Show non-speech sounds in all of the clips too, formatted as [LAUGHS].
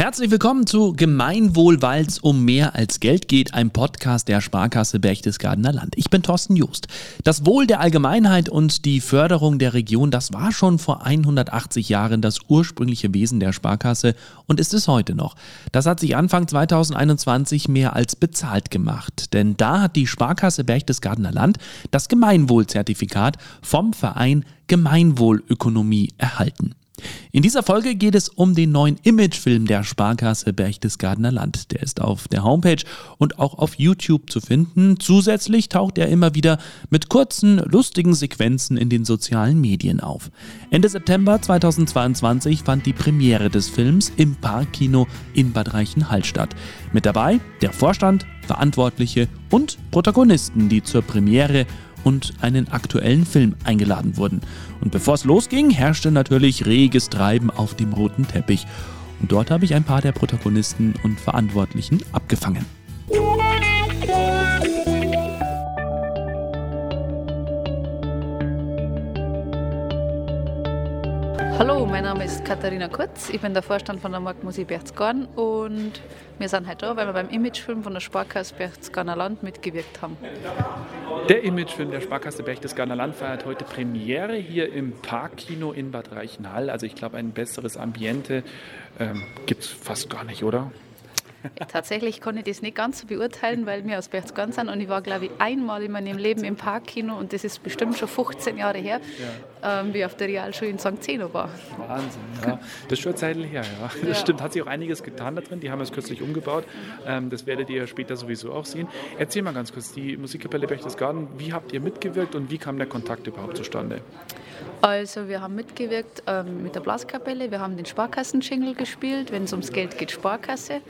Herzlich willkommen zu Gemeinwohl, weil es um mehr als Geld geht, ein Podcast der Sparkasse Berchtesgadener Land. Ich bin Thorsten Just. Das Wohl der Allgemeinheit und die Förderung der Region, das war schon vor 180 Jahren das ursprüngliche Wesen der Sparkasse und ist es heute noch. Das hat sich Anfang 2021 mehr als bezahlt gemacht, denn da hat die Sparkasse Berchtesgadener Land das Gemeinwohlzertifikat vom Verein Gemeinwohlökonomie erhalten. In dieser Folge geht es um den neuen Imagefilm der Sparkasse Berchtesgadener Land. Der ist auf der Homepage und auch auf YouTube zu finden. Zusätzlich taucht er immer wieder mit kurzen, lustigen Sequenzen in den sozialen Medien auf. Ende September 2022 fand die Premiere des Films im Parkkino in Bad Reichenhall statt. Mit dabei der Vorstand, Verantwortliche und Protagonisten, die zur Premiere und einen aktuellen Film eingeladen wurden. Und bevor es losging, herrschte natürlich reges Treiben auf dem roten Teppich. Und dort habe ich ein paar der Protagonisten und Verantwortlichen abgefangen. Hallo, mein Name ist Katharina Kurz. Ich bin der Vorstand von der Marktmusik Berchtesgaden und wir sind heute da, weil wir beim Imagefilm von der Sparkasse Berchtesgadener Land mitgewirkt haben. Der Imagefilm der Sparkasse Berchtesgadener Land feiert heute Premiere hier im Parkkino in Bad Reichenhall. Also ich glaube, ein besseres Ambiente ähm, gibt es fast gar nicht, oder? Tatsächlich kann ich das nicht ganz so beurteilen, weil wir aus Berchtesgaden sind und ich war, glaube ich, einmal in meinem Leben im Parkkino und das ist bestimmt schon 15 Jahre her. Ähm, wie auf der Realschule in St. Zeno war. Wahnsinn, ja. Das ist schon eine Zeit her, ja. Das ja. stimmt, hat sich auch einiges getan da drin. Die haben es kürzlich umgebaut. Ähm, das werdet ihr später sowieso auch sehen. Erzähl mal ganz kurz, die Musikkapelle Berchtesgaden, wie habt ihr mitgewirkt und wie kam der Kontakt überhaupt zustande? Also wir haben mitgewirkt ähm, mit der Blaskapelle, wir haben den Sparkassen-Jingle gespielt, wenn es ums Geld geht, Sparkasse.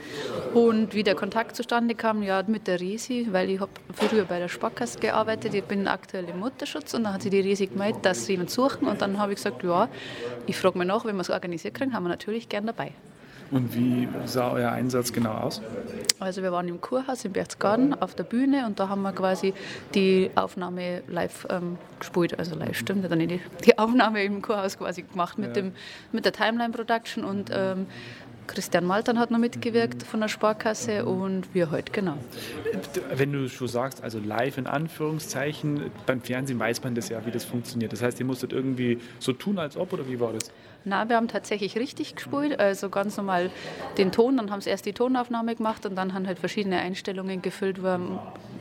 Und wie der Kontakt zustande kam, ja mit der Resi, weil ich habe früher bei der Sparkasse gearbeitet, ich bin aktuell im Mutterschutz und dann hat sie die Resi gemeldet, dass sie jemanden suchen und dann habe ich gesagt, ja, ich frage mich nach, wenn wir es organisiert kriegen, haben wir natürlich gern dabei. Und wie sah euer Einsatz genau aus? Also wir waren im Kurhaus in Berchtesgaden auf der Bühne und da haben wir quasi die Aufnahme live ähm, gespielt, also live stimmt dann nicht, die Aufnahme im Kurhaus quasi gemacht mit, ja. dem, mit der Timeline Production und ähm, Christian Maltern hat noch mitgewirkt von der Sparkasse und wir heute, genau. Wenn du schon sagst, also live in Anführungszeichen, beim Fernsehen weiß man das ja, wie das funktioniert. Das heißt, ihr musstet irgendwie so tun, als ob, oder wie war das? Na, wir haben tatsächlich richtig gespielt, also ganz normal den Ton, dann haben sie erst die Tonaufnahme gemacht und dann haben halt verschiedene Einstellungen gefüllt,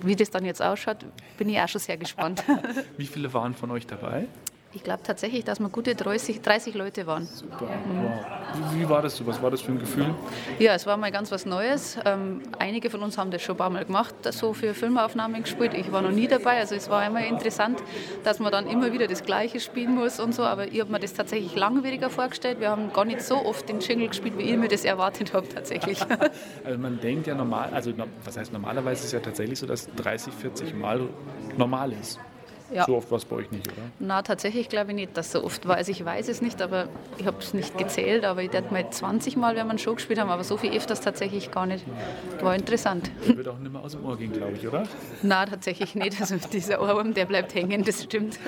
wie das dann jetzt ausschaut, bin ich auch schon sehr gespannt. [LAUGHS] wie viele waren von euch dabei? Ich glaube tatsächlich, dass wir gute 30, 30 Leute waren. Super, wow. Wie, wie, war das so? Was war das für ein Gefühl? Ja, es war mal ganz was Neues. Ähm, einige von uns haben das schon ein paar Mal gemacht, so für Filmaufnahmen gespielt. Ich war noch nie dabei, also es war immer interessant, dass man dann immer wieder das Gleiche spielen muss und so. Aber ich habe mir das tatsächlich langwieriger vorgestellt. Wir haben gar nicht so oft den Jingle gespielt, wie ich mir das erwartet habe tatsächlich. [LAUGHS] also man denkt ja normal, also was heißt normalerweise ist es ja tatsächlich so, dass 30, 40 Mal normal ist. Ja. So oft war es bei euch nicht, oder? Na, tatsächlich glaube ich nicht, dass so oft war. Also ich weiß es nicht, aber ich habe es nicht gezählt. Aber ich dachte mal 20 Mal, wenn wir schon gespielt haben, aber so viel öfters tatsächlich gar nicht. War interessant. Der wird auch nicht mehr aus dem Ohr gehen, glaube ich, oder? Na, tatsächlich nicht. Also dieser Ohrwurm, der bleibt hängen, das stimmt.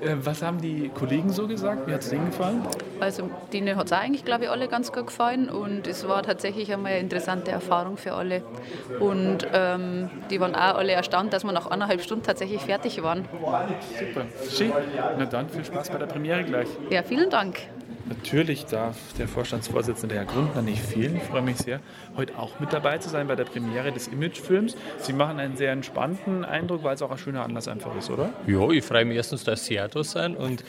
Äh, was haben die Kollegen so gesagt? Wie hat es denen gefallen? Also denen hat es eigentlich, glaube ich, alle ganz gut gefallen. Und es war tatsächlich einmal eine interessante Erfahrung für alle. Und ähm, die waren auch alle erstaunt, dass wir nach anderthalb Stunden tatsächlich fertig waren. Super. Schön. Na dann, viel Spaß bei der Premiere gleich. Ja, vielen Dank. Natürlich darf der Vorstandsvorsitzende Herr Grundner nicht fehlen. Ich freue mich sehr, heute auch mit dabei zu sein bei der Premiere des Imagefilms. Sie machen einen sehr entspannten Eindruck, weil es auch ein schöner Anlass einfach ist, oder? Ja, ich freue mich erstens, dass Sie auch da sind und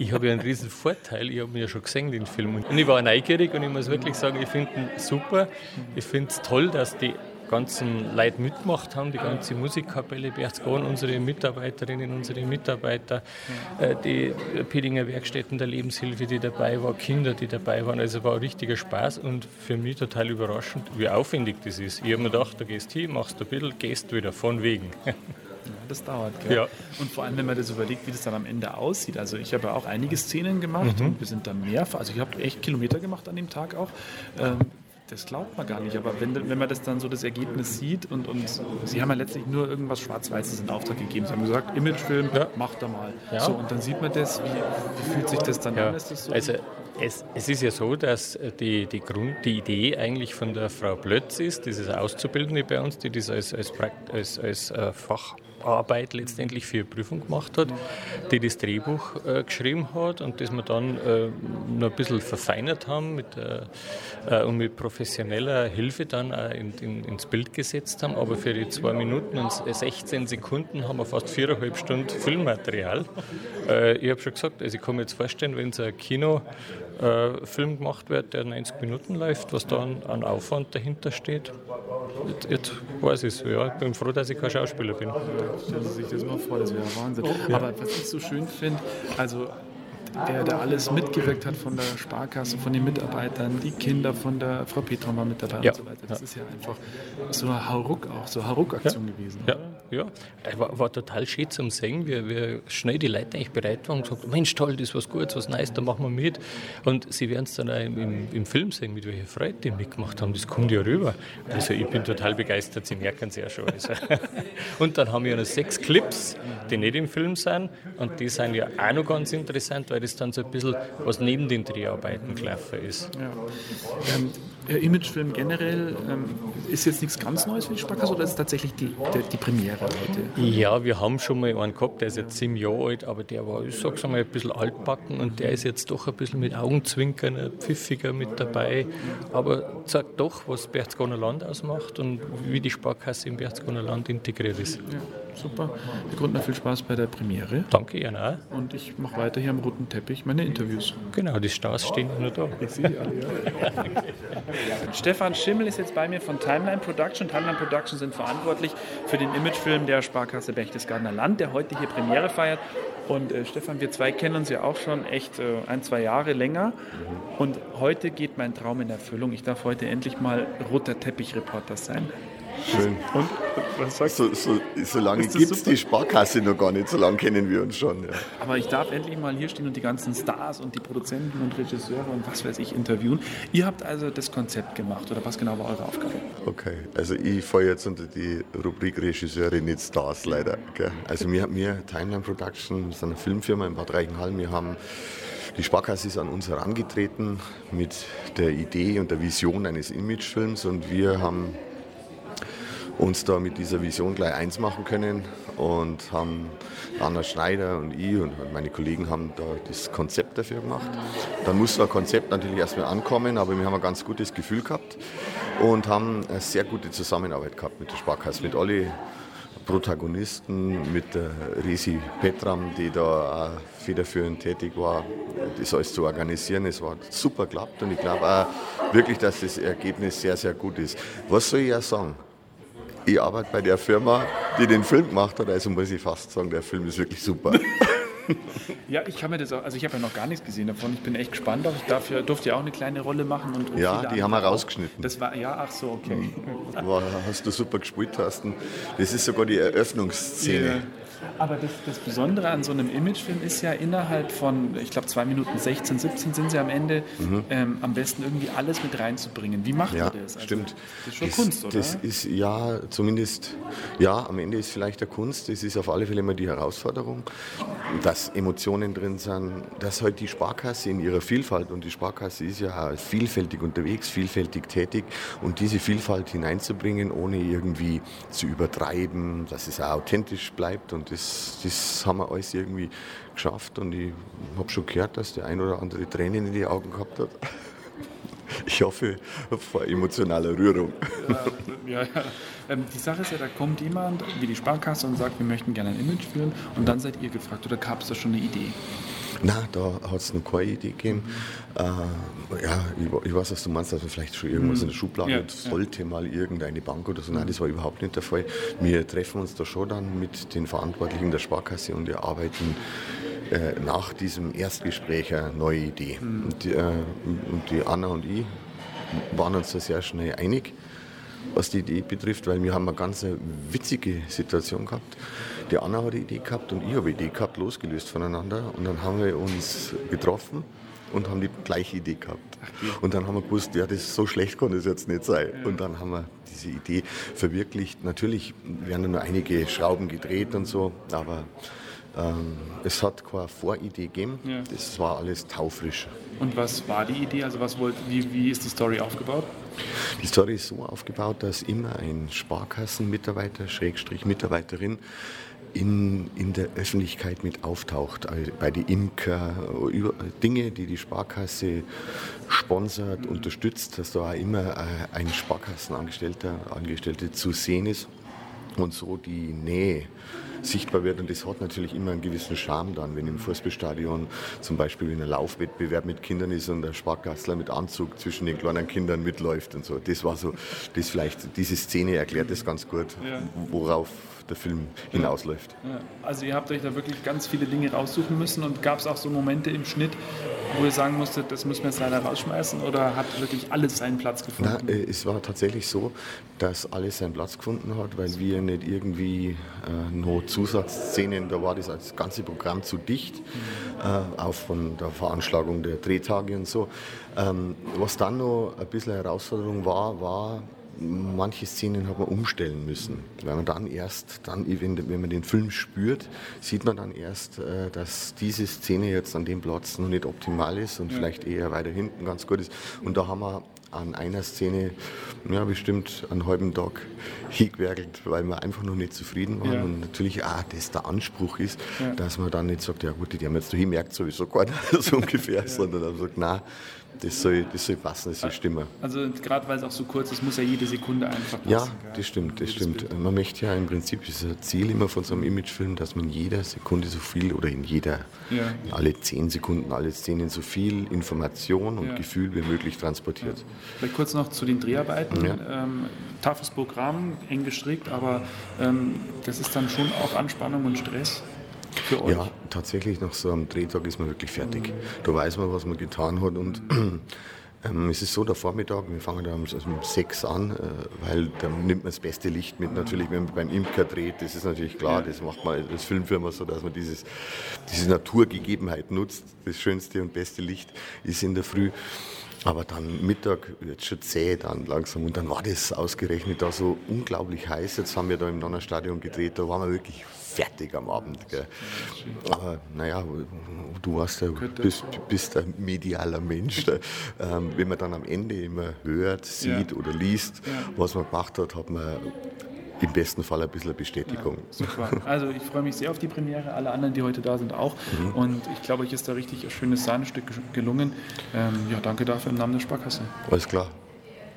ich habe ja einen riesen Vorteil. Ich habe mir ja schon gesehen, den Film. Und ich war neugierig und ich muss wirklich sagen, ich finde ihn super. Ich finde es toll, dass die ganzen Leute mitgemacht haben, die ganze Musikkapelle Berchtesgaden, unsere Mitarbeiterinnen, unsere Mitarbeiter, äh, die Pedinger Werkstätten der Lebenshilfe, die dabei waren, Kinder, die dabei waren. Also war ein richtiger Spaß und für mich total überraschend, wie aufwendig das ist. Ich habe mir gedacht, du gehst hin, machst ein bisschen, gehst wieder, von wegen. [LAUGHS] das dauert. Gell? Ja. Und vor allem, wenn man das überlegt, wie das dann am Ende aussieht. Also ich habe ja auch einige Szenen gemacht mhm. und wir sind da mehrfach, also ich habe echt Kilometer gemacht an dem Tag auch. Ähm, das glaubt man gar nicht. Aber wenn, wenn man das dann so das Ergebnis sieht und, und sie haben ja letztlich nur irgendwas Schwarz-Weißes in Auftrag gegeben. Sie haben gesagt, Imagefilm, ja. macht da mal. Ja. So, und dann sieht man das, wie, wie fühlt sich das dann ja. an? Ist das so? Also Es, es, ist ja so, dass die, die, Grund, die Idee eigentlich von der Frau Blötz ist, dieses Auszubildende bei uns, die das als, als, als, als äh, Fach Arbeit letztendlich für Prüfung gemacht hat, die das Drehbuch äh, geschrieben hat und das wir dann äh, noch ein bisschen verfeinert haben mit, äh, äh und mit professioneller Hilfe dann in, in, ins Bild gesetzt haben. Aber für die zwei Minuten und 16 Sekunden haben wir fast viereinhalb Stunden Filmmaterial. Äh, ich habe schon gesagt, also ich kann mir jetzt vorstellen, wenn es ein Kinofilm äh, gemacht wird, der 90 Minuten läuft, was da an, an Aufwand dahinter steht. Jetzt, jetzt weiß ich es. Ja, ich bin froh, dass ich kein Schauspieler bin. Stellen Sie sich das mal vor, das wäre Wahnsinn. Aber was ich so schön finde, also der da alles mitgewirkt hat von der Sparkasse, von den Mitarbeitern, die Kinder von der Frau Petron war mit dabei ja. und so weiter. Das ja. ist ja einfach so eine Hauruck auch, so eine Hauruck-Aktion ja. gewesen. Ja, ja. War, war, total schön zum Singen, wie, wie schnell die Leute eigentlich bereit waren und gesagt Mensch, toll, das ist was Gutes, was Neues, da machen wir mit. Und sie werden es dann auch im, im, Film sehen, mit welcher Freude die mitgemacht haben. Das kommt ja rüber. Also ich bin total begeistert, sie merken es ja schon. Also. [LAUGHS] und dann haben wir noch sechs Clips, die nicht im Film sind und die sind ja auch noch ganz interessant, weil das dann so ein bisschen was neben den Dreharbeiten gelaufen ist. Ja. Ähm, Imagefilm generell ähm, ist jetzt nichts ganz Neues für die Sparkasse oder ist es tatsächlich die, die, die, Premiere heute? Ja, wir haben schon mal einen gehabt, der ist jetzt sieben Jahre alt, aber der war, ich sag's einmal, ein bisschen altbacken und der ist jetzt doch ein bisschen mit Augenzwinkern, ein pfiffiger mit dabei, aber zeigt doch, was Berchtesgadener Land ausmacht und wie die Sparkasse im Berchtesgadener Land integriert ist. Ja, super. Herr Grundner, viel Spaß bei der Premiere. Danke, Ihnen auch. Und ich mache weiter hier am roten Teppich meine Interviews. Genau, die Stars stehen nur da. [LAUGHS] Ich sehe ja. Stefan Schimmel ist jetzt bei mir von Timeline Production. Timeline Production sind verantwortlich für den Imagefilm der Sparkasse Berchtesgadener Land, der heute hier Premiere feiert. Und äh, Stefan, wir zwei kennen uns ja auch schon echt äh, ein, zwei Jahre länger. Und heute geht mein Traum in Erfüllung. Ich darf heute endlich mal roter Teppich-Reporter sein. Schön. Und was sagst du? So, so, so lange gibt es die Sparkasse noch gar nicht, so lange kennen wir uns schon. Ja. Aber ich darf endlich mal hier stehen und die ganzen Stars und die Produzenten und Regisseure und was weiß ich interviewen. Ihr habt also das Konzept gemacht oder was genau war eure Aufgabe? Okay, also ich fahre jetzt unter die Rubrik Regisseure, nicht Stars leider. Gell? Also wir, wir Timeline Production, ist eine Filmfirma in Bad Reichenhall, wir haben die Sparkasse ist an uns herangetreten mit der Idee und der Vision eines Imagefilms und wir haben uns da mit dieser Vision gleich eins machen können und haben Anna Schneider und ich und meine Kollegen haben da das Konzept dafür gemacht. Dann muss das Konzept natürlich erstmal ankommen, aber wir haben ein ganz gutes Gefühl gehabt und haben eine sehr gute Zusammenarbeit gehabt mit der Sparkasse, mit allen Protagonisten, mit der Risi Petram, die da federführend tätig war, das alles zu organisieren. Es war super geklappt und ich glaube auch wirklich, dass das Ergebnis sehr, sehr gut ist. Was soll ich ja sagen? Ich arbeite bei der Firma, die den Film gemacht hat, also muss ich fast sagen, der Film ist wirklich super. [LAUGHS] ja, ich kann mir das auch, also ich habe ja noch gar nichts gesehen davon. Ich bin echt gespannt. Auch ich dafür, durfte ja auch eine kleine Rolle machen. Und, ja, die haben wir rausgeschnitten. Das war, ja, ach so, okay. War, hast du super gespielt, Thorsten. Das ist sogar die Eröffnungsszene. Aber das, das, Besondere an so einem Imagefilm ist ja innerhalb von, ich glaube, 2 Minuten 16, 17 sind sie am Ende, mhm. ähm, am besten irgendwie alles mit reinzubringen. Wie macht ja, man das? Also, stimmt. Das ist schon das, Kunst, oder? Das ist ja zumindest, ja, am Ende ist vielleicht der Kunst. Das ist auf alle Fälle immer die Herausforderung, dass Emotionen drin sind, dass halt die Sparkasse in ihrer Vielfalt, und die Sparkasse ist ja vielfältig unterwegs, vielfältig tätig, und diese Vielfalt hineinzubringen, ohne irgendwie zu übertreiben, dass es auch authentisch bleibt und das, das haben wir alles irgendwie geschafft und ich habe schon gehört, dass der ein oder andere Tränen in die Augen gehabt hat. [LAUGHS] Ich hoffe, vor emotionaler Rührung. Ja, ja, ja. Ähm, die Sache ist ja, da kommt jemand wie die Sparkasse und sagt, wir möchten gerne ein Image führen und dann seid ihr gefragt oder gab es da schon eine Idee? Nein, da hat es noch keine Idee gegeben. Mhm. Äh, ja, ich, ich, weiß, was du meinst, dass man vielleicht schon irgendwas mhm. in der Schublade ja, sollte, mal irgendeine Bank oder so. Nein, das war überhaupt nicht der Fall. Wir treffen uns da schon dann mit den Verantwortlichen der Sparkasse und erarbeiten äh, nach diesem Erstgespräch eine neue Idee. Mhm. Und, äh, und die Anna und ich waren uns da sehr schnell einig was die Idee betrifft, weil wir haben eine ganz witzige Situation gehabt. Die Anna hat eine Idee gehabt und ich habe eine Idee gehabt, losgelöst voneinander. Und dann haben wir uns getroffen und haben die gleiche Idee gehabt. Und dann haben wir gewusst, ja, das so schlecht kann das jetzt nicht sein. Und dann haben wir diese Idee verwirklicht. Natürlich werden nur einige Schrauben gedreht und so, aber Ähm, es hat keine Voridee gegeben, Ja. das war alles taufrisch. Und was war die Idee? Also was wollt, wie, wie ist die Story aufgebaut? Die Story ist so aufgebaut, dass immer ein Sparkassenmitarbeiter, Schrägstrich Mitarbeiterin, in, in der Öffentlichkeit mit auftaucht. Bei den Imker, über, Dinge, die die Sparkasse sponsert, unterstützt, dass da auch immer äh, ein Sparkassenangestellter, Angestellte zu sehen ist und so die Nähe sichtbar wird. Und das hat natürlich immer einen gewissen Charme dann, wenn im Fußballstadion zum Beispiel in einem Laufwettbewerb mit Kindern ist und der Sparkassler mit Anzug zwischen den kleinen Kindern mitläuft und so. Das war so, das vielleicht, diese Szene erklärt das ganz gut, worauf der Film hinausläuft. Ja. Also ihr habt euch da wirklich ganz viele Dinge raussuchen müssen und gab es auch so Momente im Schnitt, wo ihr sagen musstet, das müssen wir jetzt leider rausschmeißen oder hat wirklich alles seinen Platz Na, gefunden? äh, es war tatsächlich so, dass alles seinen Platz gefunden hat, weil wir nicht irgendwie äh, noch Zusatzszenen, da war das als ganze Programm zu dicht, äh, auch von der Veranschlagung der Drehtage und so. Ähm, was dann noch ein bisschen Herausforderung war, war, manche Szenen hat man umstellen müssen. Weil man dann erst, dann, wenn, man den Film spürt, sieht man dann erst, äh, dass diese Szene jetzt an dem Platz noch nicht optimal ist und vielleicht eher weiter hinten ganz gut ist. Und da haben wir an einer Szene ja, bestimmt einen halben Tag hingewerkelt, weil wir einfach noch nicht zufrieden waren. Ja. Und natürlich auch das der Anspruch ist, dass man dann nicht sagt, ja gut, die haben jetzt noch merkt sowieso keiner, so ungefähr, sondern dann sagt, nein, das soll, das soll passen, das soll stimmen. Also gerade weil es auch so kurz ist, muss ja jede Sekunde einfach passen. Ja, das stimmt, das stimmt. Bild. Man möchte ja im Prinzip, ist ein Ziel immer von so einem Imagefilm, dass man in jeder Sekunde so viel oder in jeder, Ja. alle zehn Sekunden, alle Szenen so viel Information und Ja. Gefühl wie möglich transportiert. Vielleicht kurz noch zu den Dreharbeiten. Ja. Ähm, toughes Programm, eng gestrickt, aber ähm, das ist dann schon auch Anspannung und Stress für euch. Ja, tatsächlich nach so einem Drehtag ist man wirklich fertig. Da weiß man, was man getan hat und ähm, es ist so, der Vormittag, wir fangen da um, also um sechs an, äh, weil da nimmt man das beste Licht mit. Natürlich, wenn man beim Imker dreht, das ist natürlich klar, das macht man als Filmfirma so, dass man dieses, diese Naturgegebenheit nutzt. Das schönste und beste Licht ist in der Früh. Aber dann Mittag wird schon zäh dann langsam und dann war das ausgerechnet da so unglaublich heiß. Jetzt haben wir da im Donnerstadion gedreht, da waren wir wirklich fertig am Abend. Gell. Aber naja, du warst ja, bist, bist ein medialer Mensch. Da, ähm, wenn man dann am Ende immer hört, sieht Ja. oder liest, Ja. was man gemacht hat, hat man im besten Fall ein bisschen Bestätigung. Super. Also ich freue mich sehr auf die Premiere, alle anderen, die heute da sind, auch. Mhm. Und ich glaube, euch ist da richtig ein schönes Sahnestück gelungen. Ähm, ja, danke dafür im Namen der Sparkasse. Alles klar.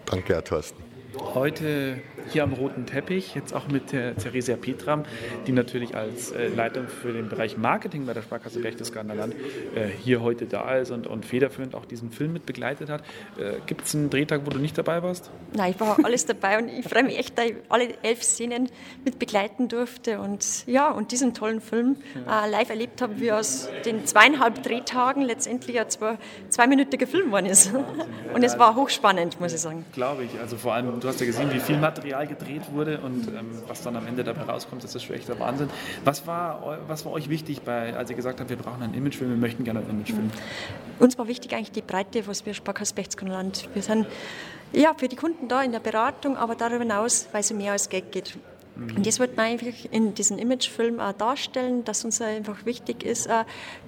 Danke, Herr Thorsten. Heute hier am roten Teppich, jetzt auch mit der Theresia Petram, die natürlich als äh, Leitung für den Bereich Marketing bei der Sparkasse Berchtesgadener Land äh, hier heute da ist und, und federführend auch diesen Film mit begleitet hat. Äh, Gibt es einen Drehtag, wo du nicht dabei warst? Nein, ich war alles dabei und ich freue mich echt, dass ich alle elf Szenen mit begleiten durfte und ja, und diesen tollen Film äh, live erlebt habe, wie aus den zweieinhalb Drehtagen letztendlich ein zwei, zweiminütiger Film geworden ist. Und es war hochspannend, muss ich sagen. Glaube ich. Also vor allem, du hast ja gesehen, wie viel Material gedreht wurde und ähm, was dann am Ende dabei rauskommt, das ist schon echt der Wahnsinn. Was war, was war euch wichtig, bei, als ihr gesagt habt, wir brauchen einen Imagefilm, wir möchten gerne einen Imagefilm? Uns war wichtig eigentlich die Breite, was wir Sparkasse Land. Wir sind ja für die Kunden da in der Beratung, aber darüber hinaus, weil es mehr als Geld geht. Und das wird man einfach in diesem Imagefilm auch darstellen, dass uns einfach wichtig ist,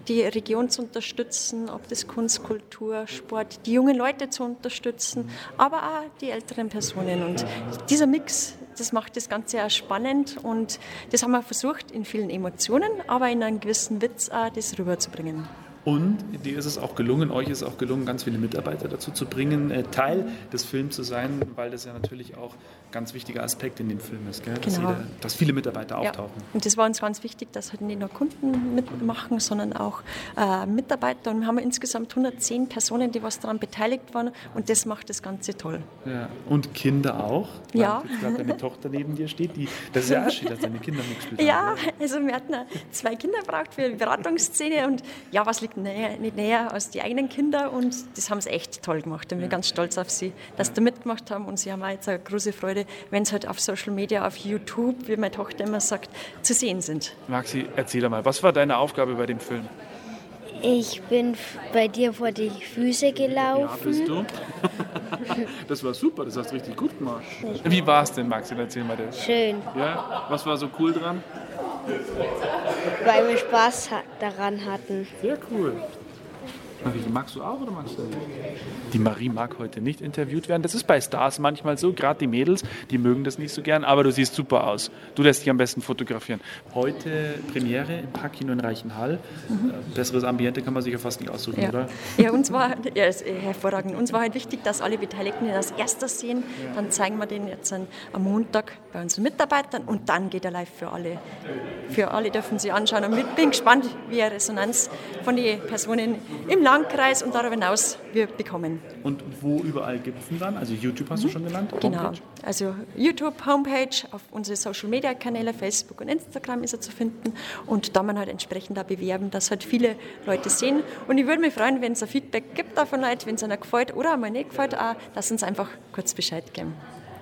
die Region zu unterstützen, ob das Kunst, Kultur, Sport, die jungen Leute zu unterstützen, aber auch die älteren Personen. Und dieser Mix, das macht das Ganze auch spannend und das haben wir versucht in vielen Emotionen, aber in einem gewissen Witz auch das rüberzubringen. Und dir ist es auch gelungen, euch ist es auch gelungen, ganz viele Mitarbeiter dazu zu bringen, äh, Teil des Films zu sein, weil das ja natürlich auch ein ganz wichtiger Aspekt in dem Film ist, gell? Dass, Genau. jeder, dass viele Mitarbeiter Ja. auftauchen. Und das war uns ganz wichtig, dass halt nicht nur Kunden mitmachen, sondern auch äh, Mitarbeiter. Und wir haben insgesamt 110 Personen, die was daran beteiligt waren. Und das macht das Ganze toll. Ja. Und Kinder auch. Ja. Jetzt gerade deine Tochter neben dir steht, die, das ist ja auch schön, dass deine Kinder mitgespielt Ja, haben. also wir hatten zwei Kinder braucht für die Beratungsszene. Und ja, was liegt näher, nicht näher als die eigenen Kinder? Und das haben sie echt toll gemacht. Und wir sind ganz stolz auf sie, dass sie da mitgemacht haben. Und sie haben auch jetzt eine große Freude, wenn sie halt auf Social Media, auf YouTube, wie meine Tochter immer sagt, zu sehen sind. Maxi, erzähl mal, was war deine Aufgabe bei dem Film? Ich bin bei dir vor die Füße gelaufen. du? [LAUGHS] Das war super, das hast du richtig gut gemacht. Wie war es denn, Maxi? Erzähl mal das. Schön. Ja, was war so cool dran? Weil wir Spaß daran hatten. Sehr cool. Marie, magst du auch oder magst du nicht? Die Marie mag heute nicht interviewt werden. Das ist bei Stars manchmal so, gerade die Mädels, die mögen das nicht so gern, aber du siehst super aus. Du lässt dich am besten fotografieren. Heute Premiere im Parkkino in Reichenhall. Mhm. Besseres Ambiente kann man sich ja fast nicht aussuchen, ja. oder? Ja, uns war ja, ist hervorragend. Uns war halt wichtig, dass alle Beteiligten das erste sehen. Ja. Dann zeigen wir den jetzt am Montag bei unseren Mitarbeitern und dann geht er live für alle. Für alle dürfen sie anschauen. Und ich bin gespannt, wie eine Resonanz von den Personen im Land Landkreis und darüber hinaus wir bekommen. Und wo überall gibt es ihn dann? Also YouTube hast du schon genannt? Genau. Homepage? Also YouTube, Homepage, auf unsere Social Media Kanäle, Facebook und Instagram ist er zu finden. Und da man halt entsprechend da bewerben, dass halt viele Leute sehen. Und ich würde mich freuen, wenn es ein Feedback gibt davon Leuten, wenn es einer gefällt oder einmal nicht gefällt, auch, dass uns einfach kurz Bescheid geben.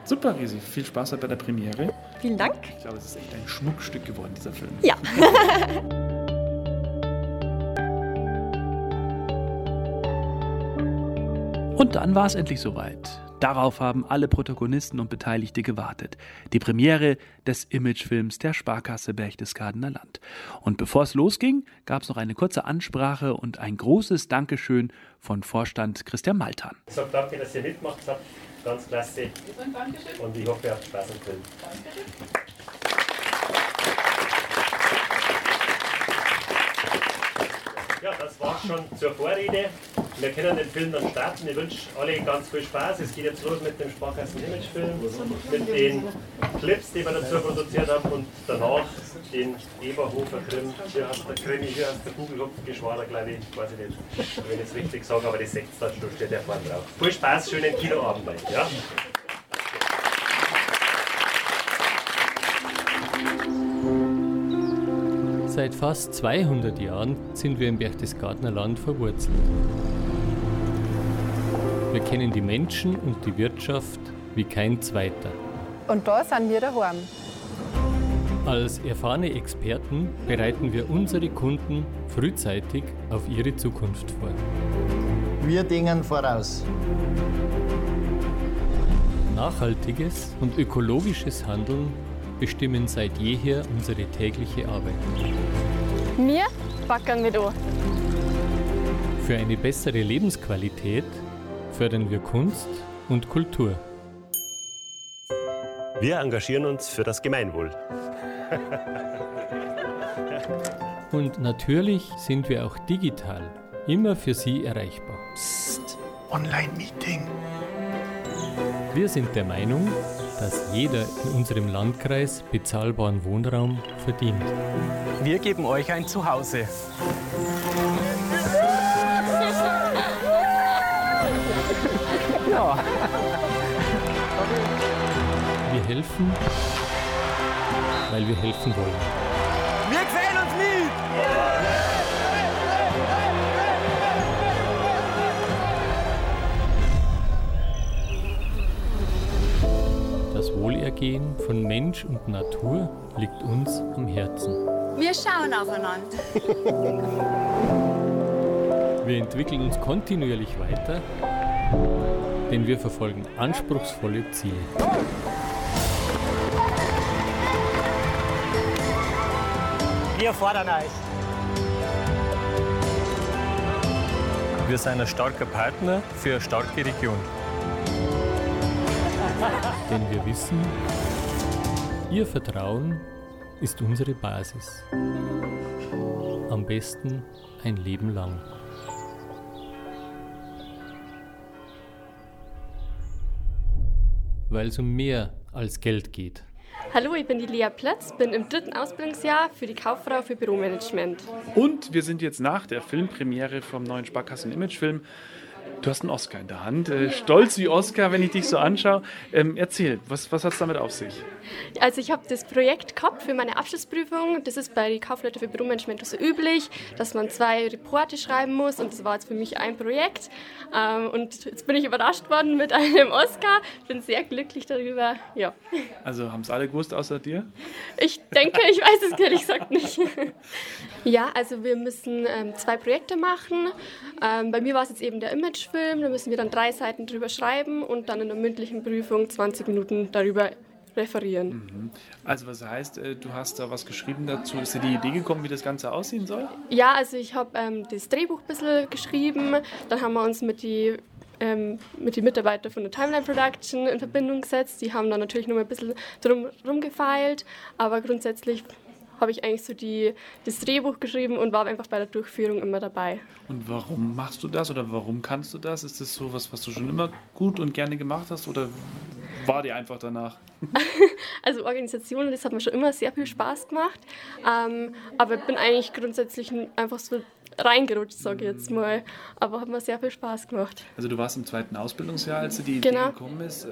Super, Risi. Viel Spaß bei der Premiere. Vielen Dank. Ich glaube, es ist echt ein Schmuckstück geworden, dieser Film. Ja. [LAUGHS] Und dann war es endlich soweit. Darauf haben alle Protagonisten und Beteiligte gewartet. Die Premiere des Imagefilms der Sparkasse Berchtesgadener Land. Und bevor es losging, gab es noch eine kurze Ansprache und ein großes Dankeschön von Vorstand Christian Maltan. Ich sage danke, dass ihr mitmacht habt. Ganz klasse. Und ich hoffe, ihr habt Spaß am Film. Ja, das war's schon zur Vorrede. Wir können den Film dann starten. Ich wünsche alle ganz viel Spaß. Es geht jetzt los mit dem Sparkassen-Image-Film, mit den Clips, die wir dazu produziert haben und danach den Eberhofer Grimm. Hier hast der Krimi, hier hast der Kugelhupfgeschwader, glaube ich. Weiß ich nicht, wenn ich es richtig sage, aber die Sechstagstunde steht ja vorne drauf. Viel Spaß, schönen Kinoabend. Ja? Seit fast 200 Jahren sind wir im Berchtesgadener Land verwurzelt. Wir kennen die Menschen und die Wirtschaft wie kein zweiter. Und da sind wir daheim. Als erfahrene Experten bereiten wir unsere Kunden frühzeitig auf ihre Zukunft vor. Wir dingen voraus. Nachhaltiges und ökologisches Handeln bestimmen seit jeher unsere tägliche Arbeit. Wir backen mit an. Für eine bessere Lebensqualität fördern wir Kunst und Kultur. Wir engagieren uns für das Gemeinwohl. und natürlich sind wir auch digital immer für Sie erreichbar. Psst, Online-Meeting. Wir sind der Meinung, dass jeder in unserem Landkreis bezahlbaren Wohnraum verdient. Wir geben euch ein Zuhause. Ja. Wir helfen, weil wir helfen wollen. Wir quälen uns nie! Das Wohlergehen von Mensch und Natur liegt uns am Herzen. Wir schauen aufeinander. Wir entwickeln uns kontinuierlich weiter denn wir verfolgen anspruchsvolle Ziele. Wir fordern euch. Wir sind ein starker Partner für eine starke Region. Denn wir wissen, Ihr Vertrauen ist unsere Basis. Am besten ein Leben lang. weil es um mehr als Geld geht. Hallo, ich bin die Lea Plötz, bin im dritten Ausbildungsjahr für die Kauffrau für Büromanagement. Und wir sind jetzt nach der Filmpremiere vom neuen Sparkassen-Imagefilm Du hast einen Oscar in der Hand. Äh, stolz wie Oscar, wenn ich dich so anschaue. Ähm, erzähl, was, was hat es damit auf sich? Also ich habe das Projekt gehabt für meine Abschlussprüfung. Das ist bei Kaufleute für Büromanagement so üblich, dass man zwei Reporte schreiben muss. Und das war jetzt für mich ein Projekt. Ähm, und jetzt bin ich überrascht worden mit [LAUGHS] einem Oscar. Ich bin sehr glücklich darüber. Ja. Also haben es alle gewusst außer dir? Ich denke, ich weiß es ehrlich gesagt nicht. [LAUGHS] ja, also wir müssen ähm, zwei Projekte machen. Ähm, bei mir war es jetzt eben der Imagefilm. Da müssen wir dann drei Seiten drüber schreiben und dann in der mündlichen Prüfung 20 Minuten darüber referieren. Mhm. Also was heißt, äh, du hast da was geschrieben dazu? Ist dir die Idee gekommen, wie das Ganze aussehen soll? Ja, also ich habe ähm, das Drehbuch ein bisschen geschrieben, dann haben wir uns mit die ähm, mit den Mitarbeitern von der Timeline Production in Verbindung gesetzt. Die haben dann natürlich mal ein bisschen drum rumgefeilt, aber grundsätzlich habe ich eigentlich so die, das Drehbuch geschrieben und war einfach bei der Durchführung immer dabei. Und warum machst du das oder warum kannst du das? Ist das so was, was du schon immer gut und gerne gemacht hast oder war dir einfach danach? [LAUGHS] also Organisationen, das hat mir schon immer sehr viel Spaß gemacht, ähm, aber ich bin eigentlich grundsätzlich einfach so reingerutscht, sage ich jetzt mal. Aber hat mir sehr viel Spaß gemacht. Also du warst im zweiten Ausbildungsjahr, als du die Idee genau. gekommen ist. Äh,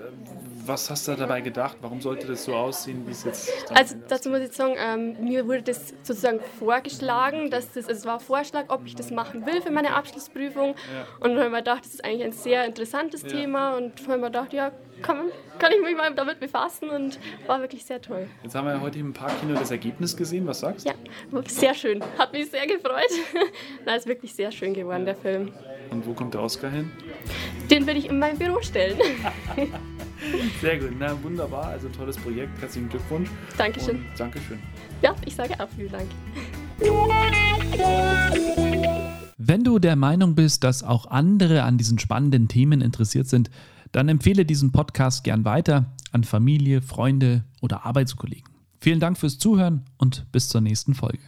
was hast du dabei gedacht? Warum sollte das so aussehen, wie es jetzt Also dazu muss ich sagen, ähm, mir wurde das sozusagen vorgeschlagen, dass das, also es war ein Vorschlag, ob ich das machen will für meine Abschlussprüfung. Ja. Und dann habe ich mir gedacht, das ist eigentlich ein sehr interessantes ja. Thema und habe mir gedacht, ja, kann, kann ich mich mal damit befassen und war wirklich sehr toll. Jetzt haben wir ja heute im Parkkino das Ergebnis gesehen. Was sagst du? Ja, sehr schön. Hat mich sehr gefreut. [LAUGHS] Na, ist wirklich sehr schön geworden, der Film. Und wo kommt der Oscar hin? Den werde ich in mein Büro stellen. [LAUGHS] Sehr gut, na wunderbar. Also tolles Projekt. Herzlichen Glückwunsch. Dankeschön. Und Dankeschön. Ja, ich sage auch vielen Dank. Wenn du der Meinung bist, dass auch andere an diesen spannenden Themen interessiert sind, dann empfehle diesen Podcast gern weiter an Familie, Freunde oder Arbeitskollegen. Vielen Dank fürs Zuhören und bis zur nächsten Folge.